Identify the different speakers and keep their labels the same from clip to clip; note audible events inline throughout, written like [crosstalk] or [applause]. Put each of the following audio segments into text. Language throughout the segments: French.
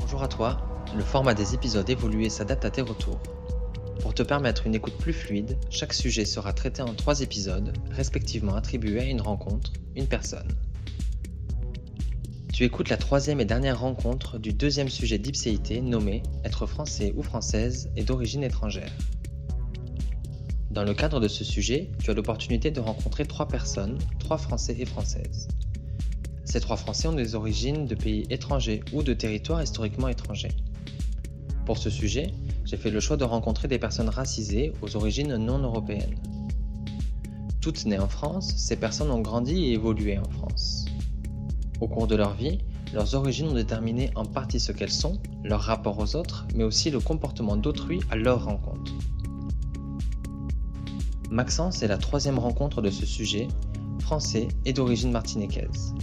Speaker 1: Bonjour à toi, le format des épisodes évolue et s'adapte à tes retours. Pour te permettre une écoute plus fluide, chaque sujet sera traité en trois épisodes, respectivement attribués à une rencontre, une personne. Tu écoutes la troisième et dernière rencontre du deuxième sujet d'Ipséité nommé Être français ou française et d'origine étrangère. Dans le cadre de ce sujet, tu as l'opportunité de rencontrer trois personnes, trois Français et Françaises. Ces trois Français ont des origines de pays étrangers ou de territoires historiquement étrangers. Pour ce sujet, j'ai fait le choix de rencontrer des personnes racisées aux origines non européennes. Toutes nées en France, ces personnes ont grandi et évolué en France. Au cours de leur vie, leurs origines ont déterminé en partie ce qu'elles sont, leur rapport aux autres, mais aussi le comportement d'autrui à leur rencontre. Maxence est la troisième rencontre de ce sujet, français et d'origine martiniquaise.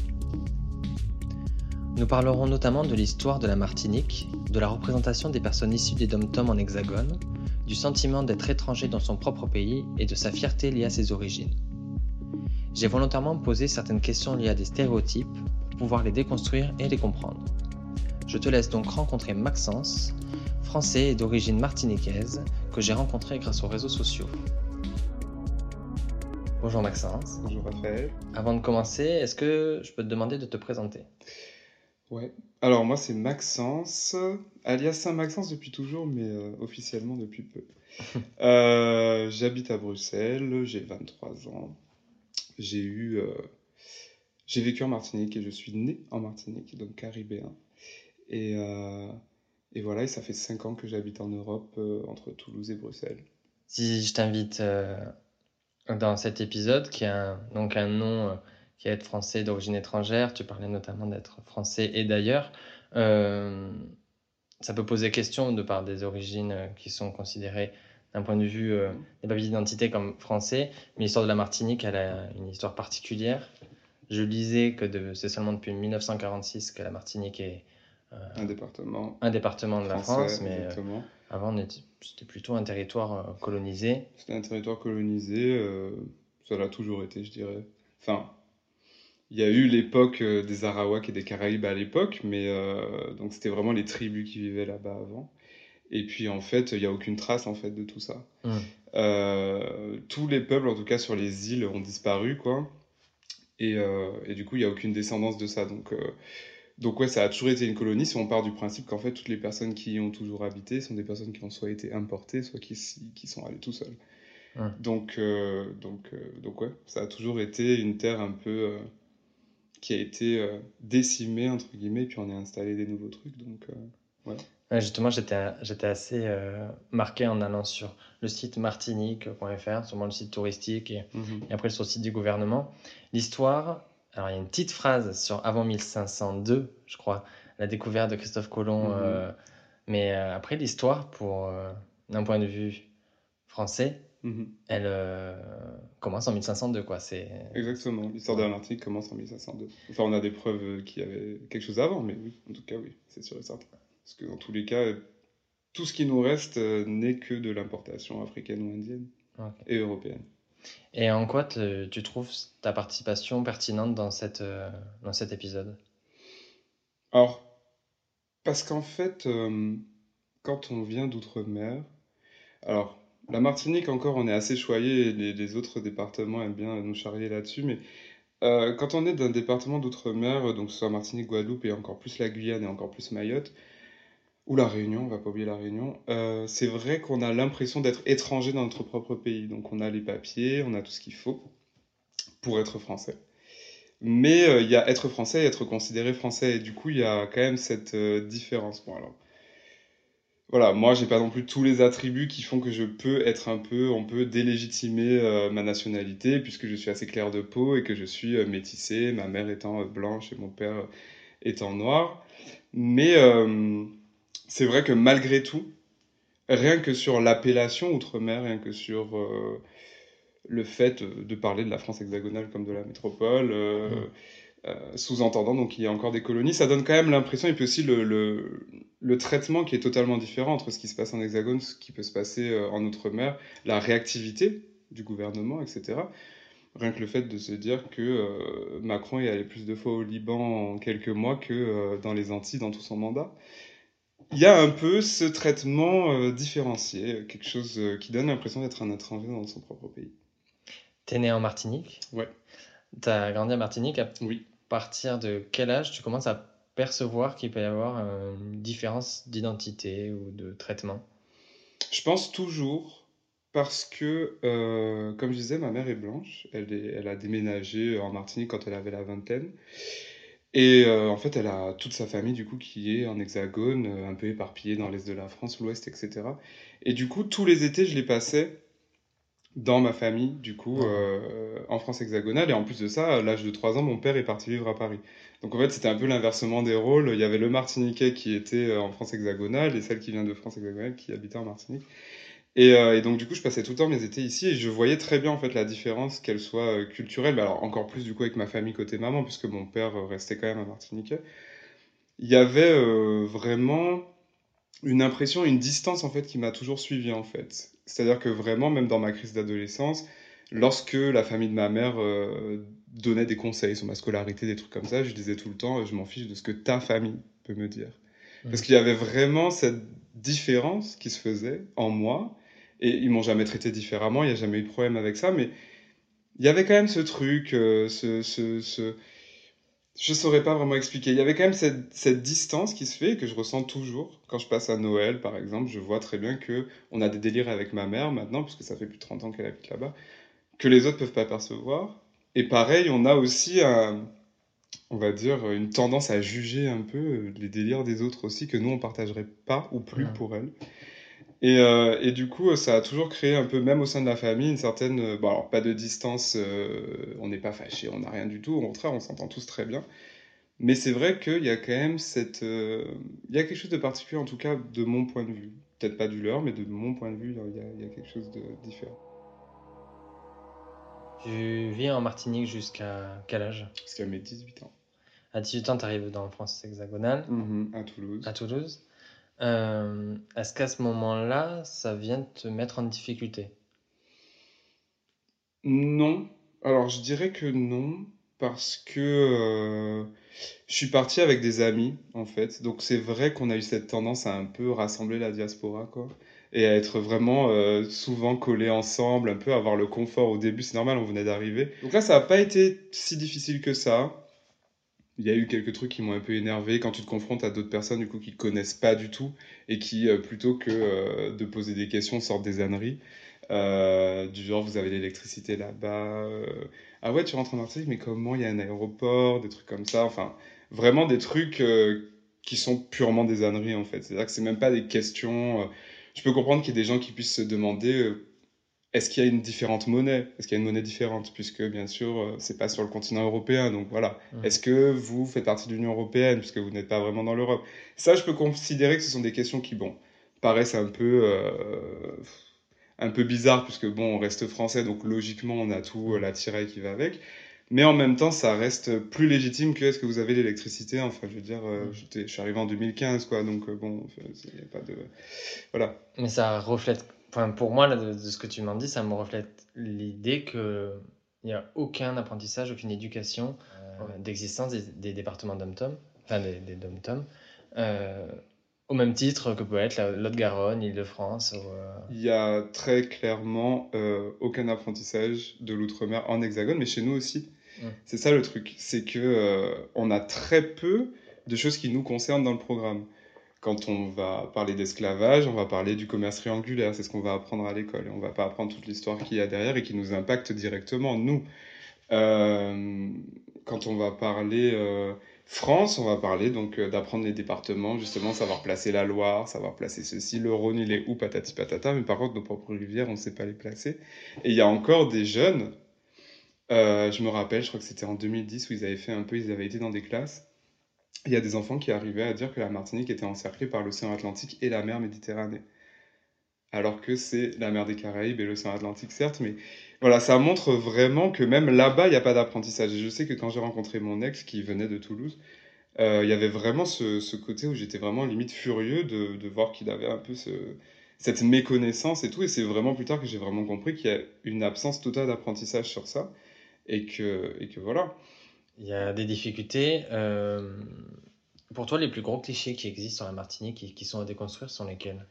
Speaker 1: Nous parlerons notamment de l'histoire de la Martinique, de la représentation des personnes issues des dom-toms en hexagone, du sentiment d'être étranger dans son propre pays et de sa fierté liée à ses origines. J'ai volontairement posé certaines questions liées à des stéréotypes pour pouvoir les déconstruire et les comprendre. Je te laisse donc rencontrer Maxence, français et d'origine martiniquaise, que j'ai rencontré grâce aux réseaux sociaux. Bonjour Maxence.
Speaker 2: Bonjour Raphaël.
Speaker 1: Avant de commencer, est-ce que je peux te demander de te présenter?
Speaker 2: Ouais. Alors moi c'est Maxence, alias Saint-Maxence depuis toujours, mais euh, officiellement depuis peu. [laughs] Euh, j'habite à Bruxelles, j'ai 23 ans. J'ai eu, euh, j'ai vécu en Martinique et je suis né en Martinique, donc caribéen. Et, et voilà, et ça fait 5 ans que j'habite en Europe, entre Toulouse et Bruxelles.
Speaker 1: Si je t'invite dans cet épisode, qui a donc un nom qui est être français d'origine étrangère. Tu parlais notamment d'être français et d'ailleurs. Euh, ça peut poser question de par des origines euh, qui sont considérées d'un point de vue euh, des papiers d'identité comme français. Mais l'histoire de la Martinique, elle a une histoire particulière. Je lisais que c'est seulement depuis 1946 que la Martinique est
Speaker 2: un département,
Speaker 1: un département de la France, mais avant c'était plutôt un territoire colonisé.
Speaker 2: C'était un territoire colonisé, ça l'a toujours été, je dirais. Enfin, il y a eu l'époque euh, des Arawaks et des Caraïbes à l'époque, mais euh, donc c'était vraiment les tribus qui vivaient là-bas avant. Et puis en fait, il n'y a aucune trace en fait de tout ça. Mmh. Euh, tous les peuples, en tout cas sur les îles, ont disparu quoi. Et, et du coup, il n'y a aucune descendance de ça. Donc, donc ouais, ça a toujours été une colonie. Si on part du principe qu'en fait, toutes les personnes qui y ont toujours habité sont des personnes qui ont soit été importées, soit qui, qui sont allées tout seules. Mmh. Donc, donc, donc ouais, ça a toujours été une terre un peu qui a été euh, décimé, entre guillemets, puis on a installé des nouveaux trucs. Donc, euh,
Speaker 1: ouais. justement, j'étais, assez euh, marqué en allant sur le site martinique.fr, sûrement le site touristique, mhm. et, après sur le site du gouvernement. L'histoire, alors il y a une petite phrase sur avant 1502, je crois, la découverte de Christophe Colomb, mhm. mais après l'histoire, pour d'un point de vue français, Mhm. Elle euh, commence en 1502, quoi. C'est...
Speaker 2: Exactement. L'histoire de la Martinique commence en 1502. Enfin, on a des preuves qu'il y avait quelque chose avant, mais oui, en tout cas, oui, c'est sûr et certain. Parce que dans tous les cas, tout ce qui nous reste euh, n'est que de l'importation africaine ou indienne et européenne.
Speaker 1: Et en quoi tu trouves ta participation pertinente dans, cette, euh, dans cet épisode?
Speaker 2: Alors, parce qu'en fait, quand on vient d'outre-mer, alors la Martinique, encore, on est assez choyé, les, autres départements aiment bien nous charrier là-dessus, mais euh, quand on est d'un département d'outre-mer, donc ce soit Martinique, Guadeloupe et encore plus la Guyane et encore plus Mayotte, ou la Réunion, on va pas oublier la Réunion, euh, c'est vrai qu'on a l'impression d'être étranger dans notre propre pays. Donc on a les papiers, on a tout ce qu'il faut pour être français. Mais euh, il y a être français et être considéré français, et du coup il y a quand même cette différence. Voilà, moi j'ai pas non plus tous les attributs qui font que je peux être un peu, on peut délégitimer euh, ma nationalité puisque je suis assez clair de peau et que je suis euh, métissé, ma mère étant euh, blanche et mon père étant noir. Mais c'est vrai que malgré tout, rien que sur l'appellation outre-mer, rien que sur le fait de parler de la France hexagonale comme de la métropole, mmh. Sous-entendant donc il y a encore des colonies, ça donne quand même l'impression, et puis aussi le, le traitement qui est totalement différent entre ce qui se passe en Hexagone, ce qui peut se passer euh, en Outre-mer, la réactivité du gouvernement, etc. Rien que le fait de se dire que euh, Macron est allé plus de fois au Liban en quelques mois que euh, dans les Antilles dans tout son mandat. Il y a un peu ce traitement euh, différencié, quelque chose qui donne l'impression d'être un étranger dans son propre pays.
Speaker 1: T'es né en Martinique?
Speaker 2: Ouais.
Speaker 1: T'as grandi en Martinique? À
Speaker 2: Oui.
Speaker 1: Partir de quel âge tu commences à percevoir qu'il peut y avoir une différence d'identité ou de traitement?
Speaker 2: Je pense toujours parce que, euh, comme je disais, ma mère est blanche. Elle, a déménagé en Martinique quand elle avait la vingtaine. Et euh, en fait, elle a toute sa famille, du coup, qui est en hexagone, euh, un peu éparpillée dans l'est de la France, l'ouest, etc. Et du coup, tous les étés, je les passais dans ma famille, du coup, euh, en France hexagonale. Et en plus de ça, à l'âge de 3 ans, mon père est parti vivre à Paris. Donc en fait, c'était un peu l'inversement des rôles. Il y avait le Martiniquais qui était euh, en France hexagonale et celle qui vient de France hexagonale qui habitait en Martinique. Et, euh, et donc du coup, je passais tout le temps mes étés ici et je voyais très bien en fait la différence, qu'elle soit culturelle, mais alors encore plus du coup avec ma famille côté maman, puisque mon père restait quand même à Martinique. Il y avait euh, vraiment une impression, une distance en fait qui m'a toujours suivi en fait. C'est-à-dire que vraiment, même dans ma crise d'adolescence, lorsque la famille de ma mère euh, donnait des conseils sur ma scolarité, des trucs comme ça, je disais tout le temps, je m'en fiche de ce que ta famille peut me dire. Parce qu'il y avait vraiment cette différence qui se faisait en moi et ils m'ont jamais traité différemment, il n'y a jamais eu de problème avec ça, mais il y avait quand même ce truc, euh, ce, ce, ce... Je saurais pas vraiment expliquer. Il y avait quand même cette, cette distance qui se fait et que je ressens toujours. Quand je passe à Noël, par exemple, je vois très bien que on a des délires avec ma mère maintenant, puisque ça fait plus de 30 ans qu'elle habite là-bas, que les autres peuvent pas percevoir. Et pareil, on a aussi un, on va dire, une tendance à juger un peu les délires des autres aussi, que nous, on partagerait pas ou plus pour elle. Et, euh, et du coup, ça a toujours créé un peu, même au sein de la famille, une certaine. euh, Bon, alors pas de distance, euh, on n'est pas fâchés, on n'a rien du tout, au contraire, on s'entend tous très bien. Mais c'est vrai qu'il y a quand même cette. euh, Il y a quelque chose de particulier, en tout cas, de mon point de vue. Peut-être pas du leur, mais de mon point de vue, il y a, il y a quelque chose de différent.
Speaker 1: Tu vis en Martinique jusqu'à quel âge?
Speaker 2: Parce qu'à mes 18 ans.
Speaker 1: À 18 ans, tu arrives dans France hexagonale,
Speaker 2: Mhm, à Toulouse.
Speaker 1: à Toulouse. Euh, Est-ce qu'à ce moment-là, ça vient te mettre en difficulté?
Speaker 2: Non. Alors, je dirais que non, parce que euh, je suis parti avec des amis, en fait. Donc, c'est vrai qu'on a eu cette tendance à un peu rassembler la diaspora, quoi. Et à être vraiment euh, souvent collés ensemble, un peu avoir le confort au début. C'est normal, on venait d'arriver. Donc là, ça n'a pas été si difficile que ça. Il y a eu quelques trucs qui m'ont un peu énervé quand tu te confrontes à d'autres personnes du coup qui connaissent pas du tout et qui euh, plutôt que euh, de poser des questions sortent des âneries. Euh, du genre vous avez l'électricité là-bas ah ouais tu rentres en Martinique mais comment? Il y a un aéroport des trucs comme ça. Enfin vraiment des trucs qui sont purement des âneries en fait. C'est à dire que c'est même pas des questions je peux comprendre qu'il y ait des gens qui puissent se demander est-ce qu'il y a une différente monnaie? Est-ce qu'il y a une monnaie différente? Puisque, bien sûr, euh, c'est pas sur le continent européen, donc voilà.
Speaker 1: Mhm.
Speaker 2: Est-ce que vous faites partie de l'Union européenne, puisque vous n'êtes pas vraiment dans l'Europe? Ça, je peux considérer que ce sont des questions qui, bon, paraissent un peu, euh, un peu bizarres, puisque, bon, on reste français, donc logiquement, on a tout, euh, l'attirail qui va avec. Mais en même temps, ça reste plus légitime que est-ce que vous avez l'électricité? Enfin, je veux dire, euh, j'étais- je suis arrivé en 2015, quoi, donc bon, il n'y a pas de... Voilà.
Speaker 1: Mais ça reflète, enfin pour moi, là, de, de ce que tu m'en dis, ça me reflète l'idée que il n'y a aucun apprentissage, aucune éducation euh, d'existence des, des départements dom-tom, enfin des, des dom-tom, euh, au même titre que peut être l'Haute-Garonne, Île-de-France. ou, euh,
Speaker 2: Il y a très clairement aucun apprentissage de l'outre-mer en hexagone, mais chez nous aussi.
Speaker 1: Mm.
Speaker 2: C'est ça le truc, c'est que on a très peu de choses qui nous concernent dans le programme. Quand on va parler d'esclavage, on va parler du commerce triangulaire, c'est ce qu'on va apprendre à l'école. Et on va pas apprendre toute l'histoire qu'il y a derrière et qui nous impacte directement, nous. Euh, quand on va parler euh, France, on va parler donc euh, d'apprendre les départements, justement, savoir placer la Loire, savoir placer ceci, le Rhône, il est où, patati patata, mais par contre, nos propres rivières, on ne sait pas les placer. Et il y a encore des jeunes, je me rappelle, je crois que c'était en 2010 où ils avaient fait un peu, ils avaient été dans des classes. Il y a des enfants qui arrivaient à dire que la Martinique était encerclée par l'océan Atlantique et la mer Méditerranée. Alors que c'est la mer des Caraïbes et l'océan Atlantique, certes, mais voilà, ça montre vraiment que même là-bas, il n'y a pas d'apprentissage. Et je sais que quand j'ai rencontré mon ex qui venait de Toulouse, euh, il y avait vraiment ce, ce côté où j'étais vraiment limite furieux de, de voir qu'il avait un peu ce, cette méconnaissance et tout. Et c'est vraiment plus tard que j'ai vraiment compris qu'il y a une absence totale d'apprentissage sur ça. et que, et que voilà.
Speaker 1: Il y a des difficultés. Euh, pour toi, les plus gros clichés qui existent sur la Martinique, qui, qui sont à déconstruire, sont lesquels?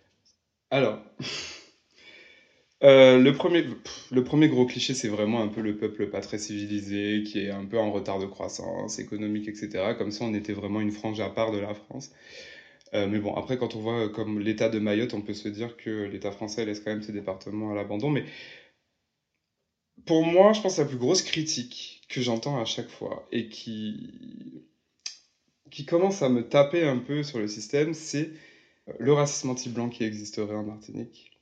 Speaker 2: Alors, [laughs] euh, le, premier, le premier gros cliché, c'est vraiment un peu le peuple pas très civilisé, qui est un peu en retard de croissance économique, etc. Comme ça, on était vraiment une frange à part de la France. Euh, mais bon, après, quand on voit comme l'état de Mayotte, on peut se dire que l'État français laisse quand même ses départements à l'abandon. Mais pour moi, je pense que la plus grosse critique que j'entends à chaque fois et qui, qui commence à me taper un peu sur le système, c'est le racisme anti-blanc qui existerait en Martinique.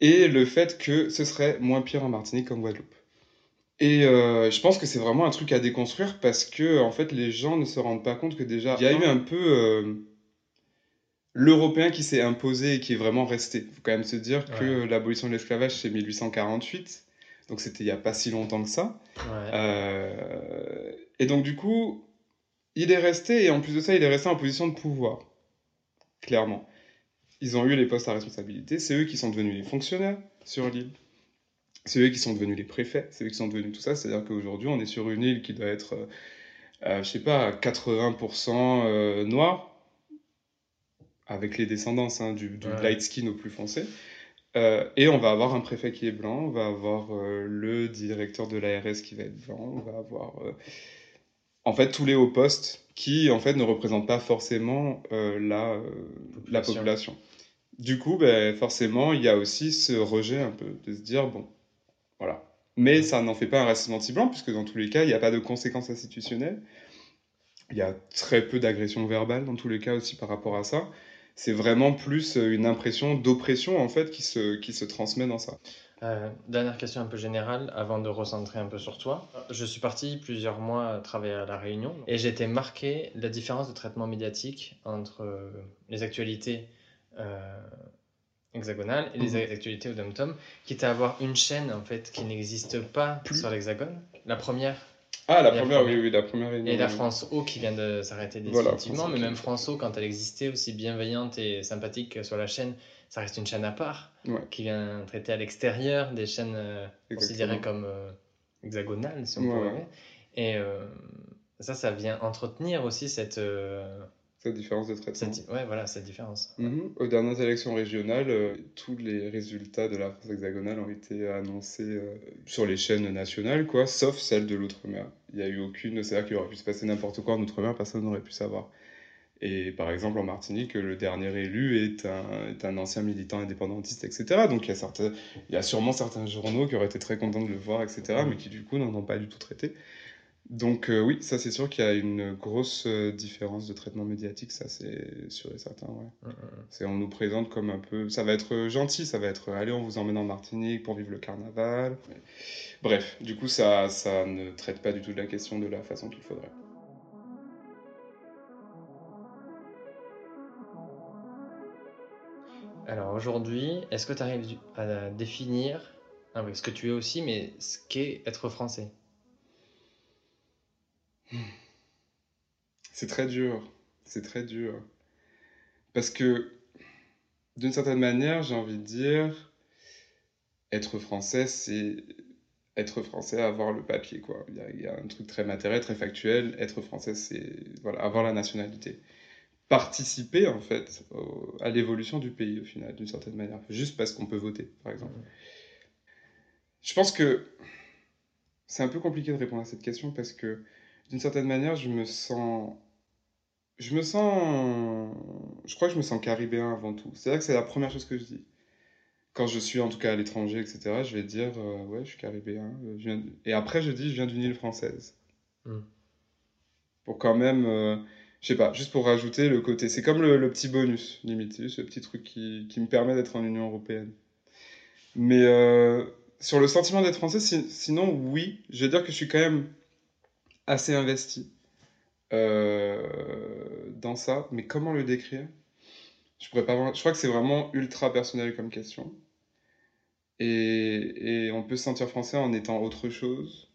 Speaker 2: Et le fait que ce serait moins pire en Martinique qu'en Guadeloupe. Et euh, je pense que c'est vraiment un truc à déconstruire parce que en fait les gens ne se rendent pas compte que déjà il y a eu un peu euh, l'Européen qui s'est imposé et qui est vraiment resté. Il faut quand même se dire que l'abolition de l'esclavage, c'est 1848. Donc c'était il n'y a pas si longtemps que ça. Euh, et donc du coup, il est resté, et en plus de ça, il est resté en position de pouvoir. Clairement. Ils ont eu les postes à responsabilité, c'est eux qui sont devenus les fonctionnaires sur l'île. C'est eux qui sont devenus les préfets, c'est eux qui sont devenus tout ça. C'est-à-dire qu'aujourd'hui, on est sur une île qui doit être, euh, euh je sais pas, 80% euh, noire avec les descendances hein, du, light skin au plus foncé. Euh, et on va avoir un préfet qui est blanc, on va avoir euh, le directeur de l'ARS qui va être blanc, on va avoir euh, en fait tous les hauts postes qui en fait ne représentent pas forcément la, population. la population. Du coup, ben, forcément, il y a aussi ce rejet un peu de se dire bon, voilà. Mais ça n'en fait pas un racisme anti-blanc, puisque dans tous les cas, il n'y a pas de conséquences institutionnelles. Il y a très peu d'agressions verbales dans tous les cas aussi par rapport à ça c'est vraiment plus euh, une impression d'oppression en fait qui se, qui se transmet dans ça.
Speaker 1: Euh, dernière question un peu générale avant de recentrer un peu sur toi. Je suis parti plusieurs mois travailler à La Réunion et j'ai été marqué la différence de traitement médiatique entre euh, les actualités hexagonales et les mhm. actualités au dom-tom, quitte à avoir une chaîne en fait qui n'existe pas sur l'hexagone. La première,
Speaker 2: ah, la première, oui, oui, la première
Speaker 1: Et la France O qui vient de s'arrêter définitivement, mais même France O, quand elle existait, aussi bienveillante et sympathique sur la chaîne, ça reste une chaîne à part, qui vient traiter à l'extérieur des chaînes euh, considérées comme euh, hexagonales, si on peut dire. Et euh, ça, ça vient entretenir aussi cette
Speaker 2: cette différence de traitement.
Speaker 1: ouais, voilà, cette différence.
Speaker 2: Mhm. Aux dernières élections régionales, euh, tous les résultats de la France hexagonale ont été annoncés euh, sur les chaînes nationales, quoi, sauf celle de l'outre-mer. Il n'y a eu aucune. C'est-à-dire qu'il aurait pu se passer n'importe quoi en outre-mer, personne n'aurait pu savoir. Et par exemple, en Martinique, le dernier élu est un, est un ancien militant indépendantiste, etc. Donc il y, a certains, il y a sûrement certains journaux qui auraient été très contents de le voir, etc., mais qui du coup n'en ont pas du tout traité. Donc euh, oui, ça c'est sûr qu'il y a une grosse euh, différence de traitement médiatique, ça c'est sûr et certain. Ouais. Mm, mm, mm. C'est on nous présente comme un peu, ça va être gentil, ça va être allez on vous emmène en Martinique pour vivre le carnaval. Bref, du coup ça ça ne traite pas du tout de la question de la façon qu'il faudrait.
Speaker 1: Alors aujourd'hui, est-ce que tu arrives à définir, ah ce que tu es aussi, mais ce qu'est être français?
Speaker 2: C'est très dur. C'est très dur. Parce que, d'une certaine manière, j'ai envie de dire, être français, c'est être français, avoir le papier, quoi. Il y, a, un truc très matériel, très factuel. Être français, c'est voilà, avoir la nationalité. Participer, en fait, à l'évolution du pays, au final, d'une certaine manière. Juste parce qu'on peut voter, par exemple. Je pense que c'est un peu compliqué de répondre à cette question parce que d'une certaine manière, je me sens. Je me sens. Je crois que je me sens caribéen avant tout. C'est-à-dire que c'est la première chose que je dis. Quand je suis en tout cas à l'étranger, etc., je vais dire euh, Ouais, je suis caribéen. Euh, et après, je dis Je viens d'une île française. Hmm. Pour quand même. Euh, je sais pas, juste pour rajouter le côté. C'est comme le, petit bonus, limite. ce petit truc qui, qui me permet d'être en Union européenne. Mais sur le sentiment d'être français, sinon, oui, je vais dire que je suis quand même assez investi euh, dans ça, mais comment le décrire? Je, pourrais pas, je crois que c'est vraiment ultra personnel comme question. Et, on peut se sentir français en étant autre chose.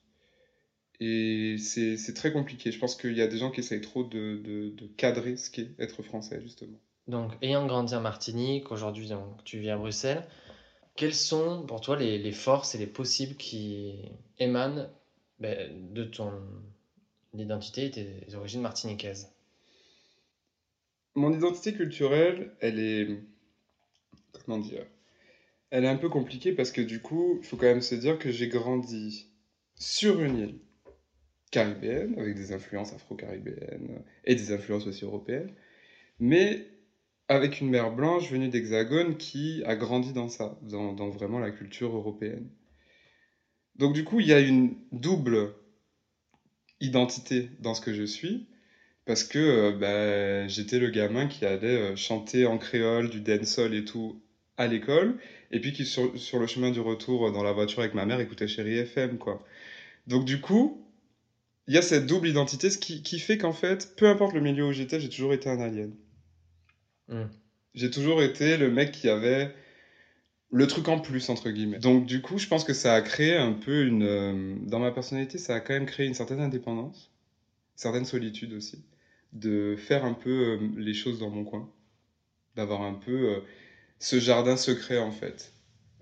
Speaker 2: Et c'est très compliqué. Je pense qu'il y a des gens qui essayent trop de, cadrer ce qu'est être français, justement.
Speaker 1: Donc, ayant grandi en Martinique, aujourd'hui tu vis à Bruxelles, Quelles sont pour toi les, les forces et les possibles qui émanent ben, de ton identité et tes origines martiniquaises
Speaker 2: Mon identité culturelle, elle est... Comment dire Elle est un peu compliquée parce que du coup, il faut quand même se dire que j'ai grandi sur une île caribéenne, avec des influences afro-caribéennes et des influences aussi européennes, mais avec une mère blanche venue d'Hexagone qui a grandi dans ça, dans, vraiment la culture européenne. Donc du coup, il y a une double identité dans ce que je suis, parce que euh, bah, j'étais le gamin qui allait euh, chanter en créole, du dancehall et tout à l'école, et puis qui sur, sur, le chemin du retour dans la voiture avec ma mère écoutait Chéri FM, quoi. Donc du coup, il y a cette double identité, ce qui, qui fait qu'en fait, peu importe le milieu où j'étais, j'ai toujours été un alien. Mm. J'ai toujours été le mec qui avait le truc en plus, entre guillemets. Donc, du coup, je pense que ça a créé un peu une. Euh, dans ma personnalité, ça a quand même créé une certaine indépendance, certaine solitude aussi, de faire un peu euh, les choses dans mon coin, d'avoir un peu euh, ce jardin secret, en fait.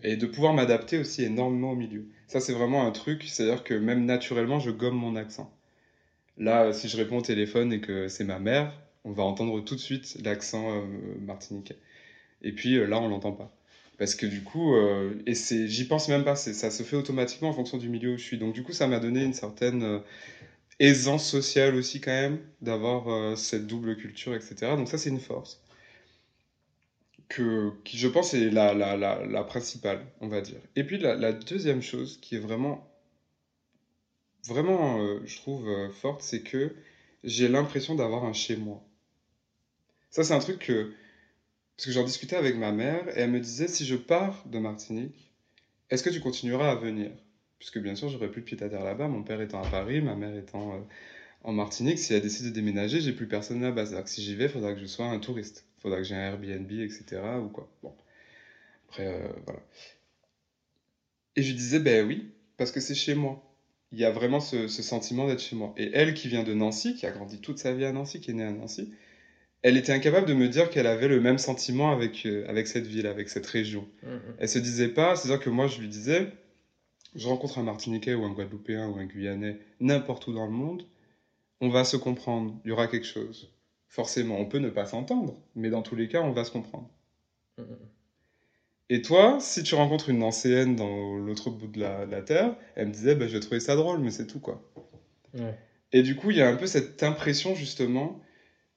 Speaker 2: Et de pouvoir m'adapter aussi énormément au milieu. Ça, c'est vraiment un truc, c'est-à-dire que même naturellement, je gomme mon accent. Là, si je réponds au téléphone et que c'est ma mère, on va entendre tout de suite l'accent martiniquais. Et puis là, on l'entend pas. Parce que du coup, euh, et c'est, j'y pense même pas, ça se fait automatiquement en fonction du milieu où je suis. Donc du coup, ça m'a donné une certaine aisance sociale aussi quand même, d'avoir cette double culture, etc. Donc ça, c'est une force. Que, qui, je pense, est la, la, la, la principale, on va dire. Et puis la, la deuxième chose qui est vraiment, vraiment, je trouve, forte, c'est que j'ai l'impression d'avoir un chez moi. Ça, c'est un truc que. Parce que j'en discutais avec ma mère et elle me disait si je pars de Martinique, est-ce que tu continueras à venir? Puisque bien sûr, j'aurais plus de pied à terre là-bas, mon père étant à Paris, ma mère étant euh, en Martinique. Si elle décide de déménager, j'ai plus personne là-bas. Que si j'y vais, il faudra que je sois un touriste. Il faudra que j'ai un Airbnb, etc. Ou quoi. Bon. Après, euh, voilà. Et je disais ben oui, parce que c'est chez moi. Il y a vraiment ce sentiment d'être chez moi. Et elle qui vient de Nancy, qui a grandi toute sa vie à Nancy, qui est née à Nancy, elle était incapable de me dire qu'elle avait le même sentiment avec, euh, avec cette ville, avec cette région. Elle mm, mm. Elle se disait pas, c'est-à-dire que moi je lui disais, je rencontre un Martiniquais ou un Guadeloupéen ou un Guyanais, n'importe où dans le monde, on va se comprendre, il y aura quelque chose. Forcément, on peut ne pas s'entendre, mais dans tous les cas, on va se comprendre. Mm, Et toi, si tu rencontres une ancienne dans l'autre bout de la, la, Terre, elle me disait, bah, je vais trouver ça drôle, mais c'est tout, quoi. Et du coup, il y a un peu cette impression, justement,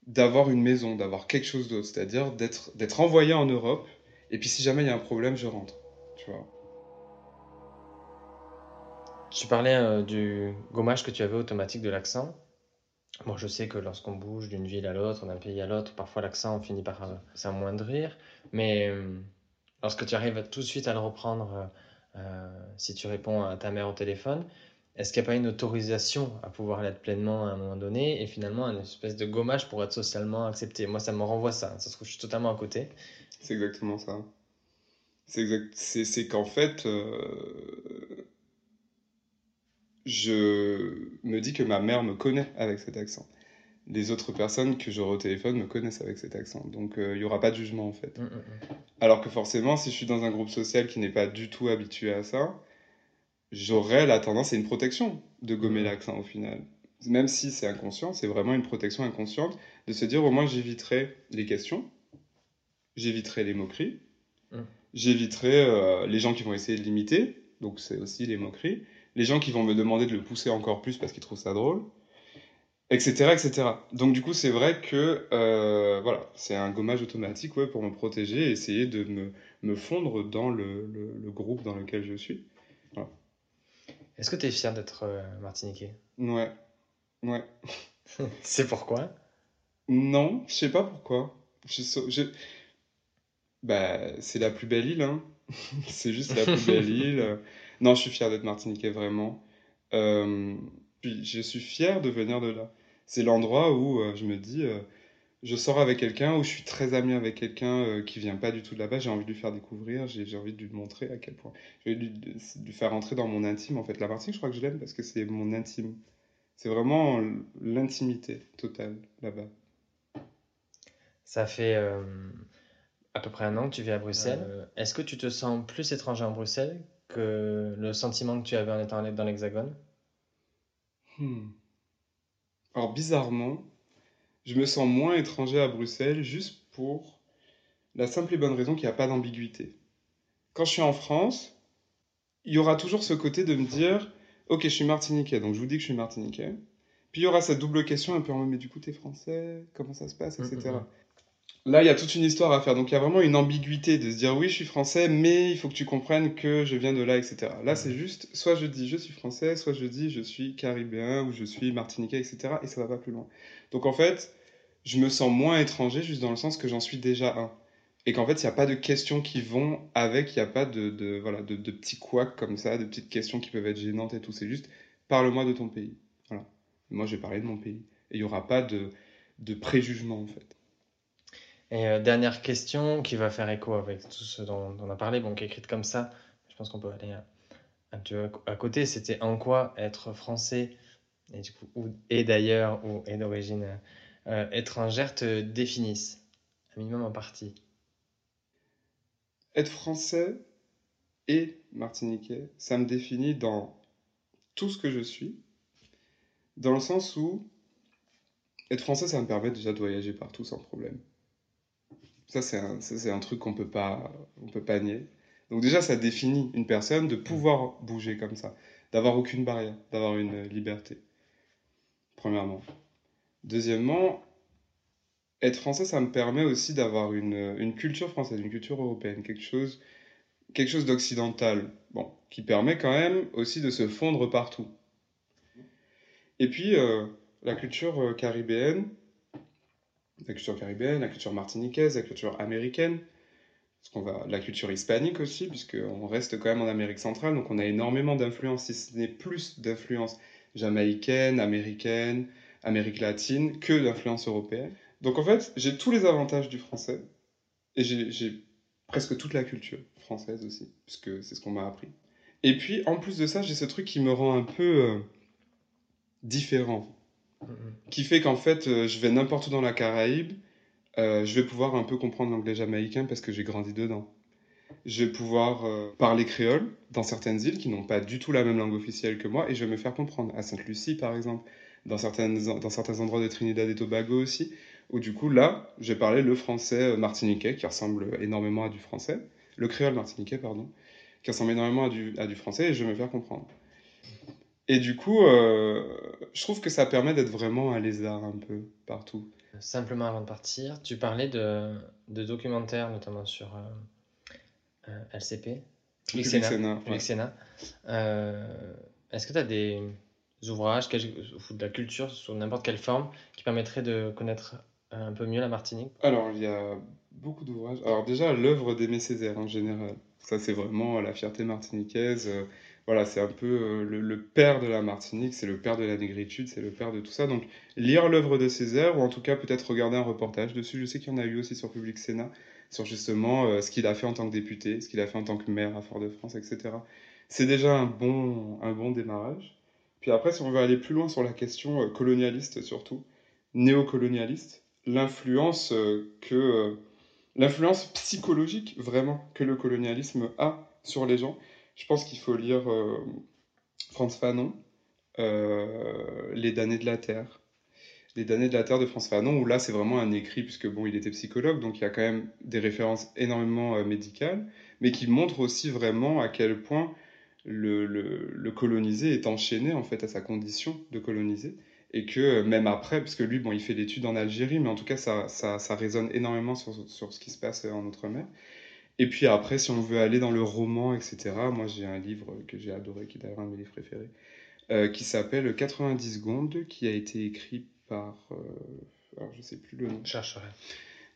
Speaker 2: d'avoir une maison, d'avoir quelque chose d'autre, c'est-à-dire d'être, d'être envoyé en Europe, et puis si jamais il y a un problème, je rentre, tu vois.
Speaker 1: Tu parlais euh, du gommage que tu avais automatique de l'accent. Bon, je sais que lorsqu'on bouge d'une ville à l'autre, d'un pays à l'autre, parfois l'accent finit par euh, s'amoindrir, mais euh, lorsque tu arrives tout de suite à le reprendre, si tu réponds à ta mère au téléphone, est-ce qu'il n'y a pas une autorisation à pouvoir l'être pleinement à un moment donné et finalement une espèce de gommage pour être socialement accepté? Moi, ça me renvoie ça. Ça se trouve, je suis totalement à côté.
Speaker 2: C'est exactement ça. C'est exact... c'est qu'en fait, euh, je me dis que ma mère me connaît avec cet accent. Les autres personnes que j'aurai au téléphone me connaissent avec cet accent. Donc, euh, il n'y aura pas de jugement, en fait. Mmh, mmh, mmh. Alors que forcément, si je suis dans un groupe social qui n'est pas du tout habitué à ça, j'aurais la tendance, c'est une protection de gommer l'accent au final. Même si c'est inconscient, c'est vraiment une protection inconsciente de se dire au moins j'éviterai les questions, j'éviterai les moqueries, mm. j'éviterai euh, les gens qui vont essayer de l'imiter, donc c'est aussi les moqueries, les gens qui vont me demander de le pousser encore plus parce qu'ils trouvent ça drôle, etc. etc. Donc du coup c'est vrai que euh, voilà, c'est un gommage automatique ouais, pour me protéger et essayer de me, me fondre dans le, le, le, groupe dans lequel je suis. Voilà.
Speaker 1: Est-ce que tu es fier d'être euh, martiniquais?
Speaker 2: Ouais. Ouais. [laughs]
Speaker 1: c'est pourquoi?
Speaker 2: Non, je sais pas pourquoi. Je, Bah, c'est la plus belle île, hein. [laughs] c'est juste la plus belle île. [laughs] Non, je suis fier d'être martiniquais, vraiment. Euh, puis, je suis fier de venir de là. C'est l'endroit où euh, je me dis, je sors avec quelqu'un ou je suis très ami avec quelqu'un euh, qui vient pas du tout de là-bas, j'ai envie de lui faire découvrir, j'ai envie de lui montrer à quel point. J'ai envie de lui, faire rentrer dans mon intime. En fait, la partie, je crois que je l'aime parce que c'est mon intime. C'est vraiment l'intimité totale là-bas.
Speaker 1: Ça fait. Euh, à peu près un an que tu vis à Bruxelles. Euh, est-ce que tu te sens plus étranger en Bruxelles que le sentiment que tu avais en étant dans l'Hexagone?
Speaker 2: Hmm. Alors bizarrement, je me sens moins étranger à Bruxelles juste pour la simple et bonne raison qu'il n'y a pas d'ambiguïté. Quand je suis en France, il y aura toujours ce côté de me dire, ok, je suis martiniquais, donc je vous dis que je suis martiniquais. Puis il y aura cette double question un peu en mode, mais du coup, t'es français, comment ça se passe, etc. Là, il y a toute une histoire à faire. Donc, il y a vraiment une ambiguïté de se dire oui, je suis français, mais il faut que tu comprennes que je viens de là, etc. Là, c'est juste soit je dis je suis français, soit je dis je suis caribéen ou je suis martiniquais, etc. Et ça va pas plus loin. Donc, en fait, je me sens moins étranger juste dans le sens que j'en suis déjà un. Et qu'en fait, il n'y a pas de questions qui vont avec, il n'y a pas de, de voilà, de, de, petits couacs comme ça, de petites questions qui peuvent être gênantes et tout. C'est juste parle-moi de ton pays. Voilà. moi, je vais parler de mon pays. Et il n'y aura pas de, de préjugement, en fait.
Speaker 1: Et euh, dernière question qui va faire écho avec tout ce dont, on a parlé, bon, qui est écrite comme ça, je pense qu'on peut aller un, peu à côté. C'était en quoi être français et d'ailleurs ou et d'origine euh, étrangère te définissent, un minimum en partie?
Speaker 2: Être français et martiniquais, ça me définit dans tout ce que je suis, dans le sens où être français, ça me permet déjà de voyager partout sans problème. Ça, c'est un, un, truc qu'on peut pas, on peut pas nier. Donc déjà, ça définit une personne de pouvoir bouger comme ça, d'avoir aucune barrière, d'avoir une liberté. Premièrement. Deuxièmement, être français, ça me permet aussi d'avoir une, une, culture française, une culture européenne, quelque chose, quelque chose d'occidental, bon, qui permet quand même aussi de se fondre partout. Et puis, euh, la culture euh, caribéenne, la culture caribéenne, la culture martiniquaise, la culture américaine, parce qu'on va, la culture hispanique aussi, puisqu'on reste quand même en Amérique centrale, donc on a énormément d'influences, si ce n'est plus d'influences jamaïcaines, américaines, Amérique latine, que d'influences européennes. Donc en fait, j'ai tous les avantages du français, et j'ai presque toute la culture française aussi, puisque c'est ce qu'on m'a appris. Et puis, en plus de ça, j'ai ce truc qui me rend un peu euh, différent qui fait qu'en fait, euh, je vais n'importe où dans la Caraïbe, euh, je vais pouvoir un peu comprendre l'anglais jamaïcain parce que j'ai grandi dedans. Je vais pouvoir euh, parler créole dans certaines îles qui n'ont pas du tout la même langue officielle que moi et je vais me faire comprendre. À Sainte-Lucie, par exemple, dans, certaines, dans certains endroits de Trinidad et Tobago aussi, où du coup, là, j'ai parlé le français martiniquais qui ressemble énormément à du français, le créole martiniquais, pardon, qui ressemble énormément à du, à du français et je vais me faire comprendre. Et du coup, euh, je trouve que ça permet d'être vraiment un lézard un peu partout.
Speaker 1: Simplement avant de partir, tu parlais de, de documentaires, notamment sur euh, euh, LCP, Public Est-ce que tu as des ouvrages ou de la culture sous n'importe quelle forme qui permettraient de connaître un peu mieux la Martinique?
Speaker 2: Alors, il y a beaucoup d'ouvrages. Alors déjà, l'œuvre d'Aimé Césaire en général. Ça, c'est vraiment la fierté martiniquaise voilà, c'est un peu euh, le, père de la Martinique, c'est le père de la négritude, c'est le père de tout ça. Donc, lire l'œuvre de Césaire, ou en tout cas peut-être regarder un reportage dessus. Je sais qu'il y en a eu aussi sur Public Sénat, sur justement euh, ce qu'il a fait en tant que député, ce qu'il a fait en tant que maire à Fort-de-France, etc. C'est déjà un bon, un bon démarrage. Puis après, si on veut aller plus loin sur la question euh, colonialiste surtout, néocolonialiste, l'influence que l'influence psychologique vraiment que le colonialisme a sur les gens je pense qu'il faut lire euh, Franz Fanon, euh, Les damnés de la Terre. Les damnés de la Terre de Franz Fanon, où là c'est vraiment un écrit, puisque bon, il était psychologue, donc il y a quand même des références énormément euh, médicales, mais qui montrent aussi vraiment à quel point le, colonisé est enchaîné en fait à sa condition de coloniser et que même après, parce que lui, bon, il fait l'étude en Algérie, mais en tout cas, ça, ça, ça résonne énormément sur, sur, ce qui se passe en Outre-mer. Et puis après, si on veut aller dans le roman, etc., moi j'ai un livre que j'ai adoré, qui est d'ailleurs un de mes livres préférés, euh, qui s'appelle 90 secondes, qui a été écrit par... Euh, alors je sais plus le nom.
Speaker 1: Je chercherai.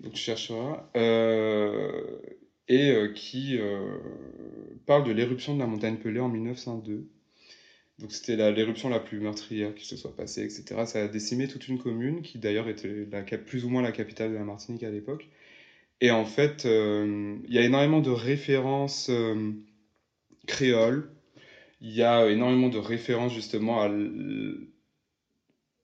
Speaker 2: Donc je chercherai. Euh, et qui parle de l'éruption de la montagne Pelée en 1902. Donc c'était l'éruption la, plus meurtrière qui se soit passée, etc. Ça a décimé toute une commune, qui d'ailleurs était la, plus ou moins la capitale de la Martinique à l'époque. Et en fait, euh, il y a énormément de références euh, créoles. Il y a énormément de références justement à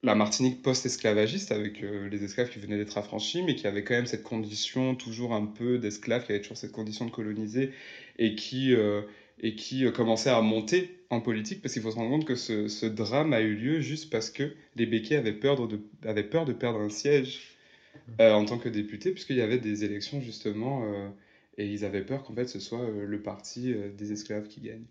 Speaker 2: la Martinique post-esclavagiste avec euh, les esclaves qui venaient d'être affranchis, mais qui avaient quand même cette condition toujours un peu d'esclaves, qui avaient toujours cette condition de coloniser et qui, euh, et qui euh, commençaient à monter en politique, parce qu'il faut se rendre compte que ce, drame a eu lieu juste parce que les béquets avaient peur de, avaient peur de perdre un siège en tant que député, puisqu'il y avait des élections justement, et ils avaient peur qu'en fait ce soit le parti des esclaves qui gagne.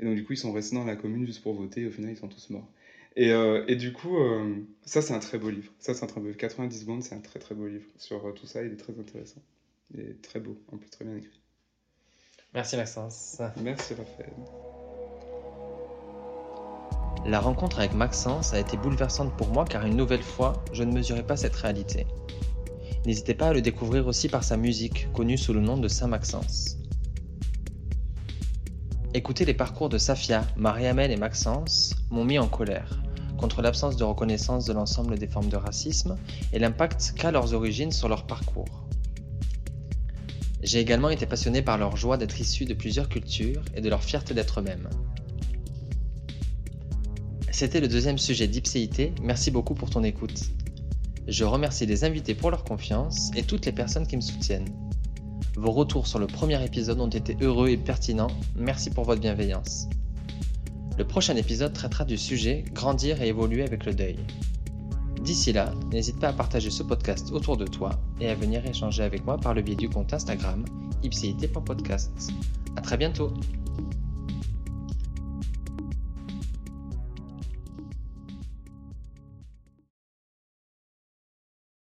Speaker 2: Et donc du coup ils sont restés dans la commune juste pour voter, et au final ils sont tous morts. Et, euh, et, du coup, euh, ça c'est un très beau livre. Ça c'est un très beau livre. 90 secondes, c'est un très très beau livre sur euh, tout ça. Il est très intéressant. Il est très beau, en plus très bien écrit.
Speaker 1: Merci Maxence.
Speaker 2: Merci Raphaël.
Speaker 1: La rencontre avec Maxence a été bouleversante pour moi car une nouvelle fois, je ne mesurais pas cette réalité. N'hésitez pas à le découvrir aussi par sa musique, connue sous le nom de Saint-Maxence. Écouter les parcours de Safia, Marie-Amel et Maxence m'ont mis en colère contre l'absence de reconnaissance de l'ensemble des formes de racisme et l'impact qu'a leurs origines sur leur parcours. J'ai également été passionné par leur joie d'être issus de plusieurs cultures et de leur fierté d'être eux-mêmes. C'était le deuxième sujet d'Ipséité, merci beaucoup pour ton écoute. Je remercie les invités pour leur confiance et toutes les personnes qui me soutiennent. Vos retours sur le premier épisode ont été heureux et pertinents. Merci pour votre bienveillance. Le prochain épisode traitera du sujet Grandir et évoluer avec le deuil. D'ici là, n'hésite pas à partager ce podcast autour de toi et à venir échanger avec moi par le biais du compte Instagram ipséité.podcast. A très bientôt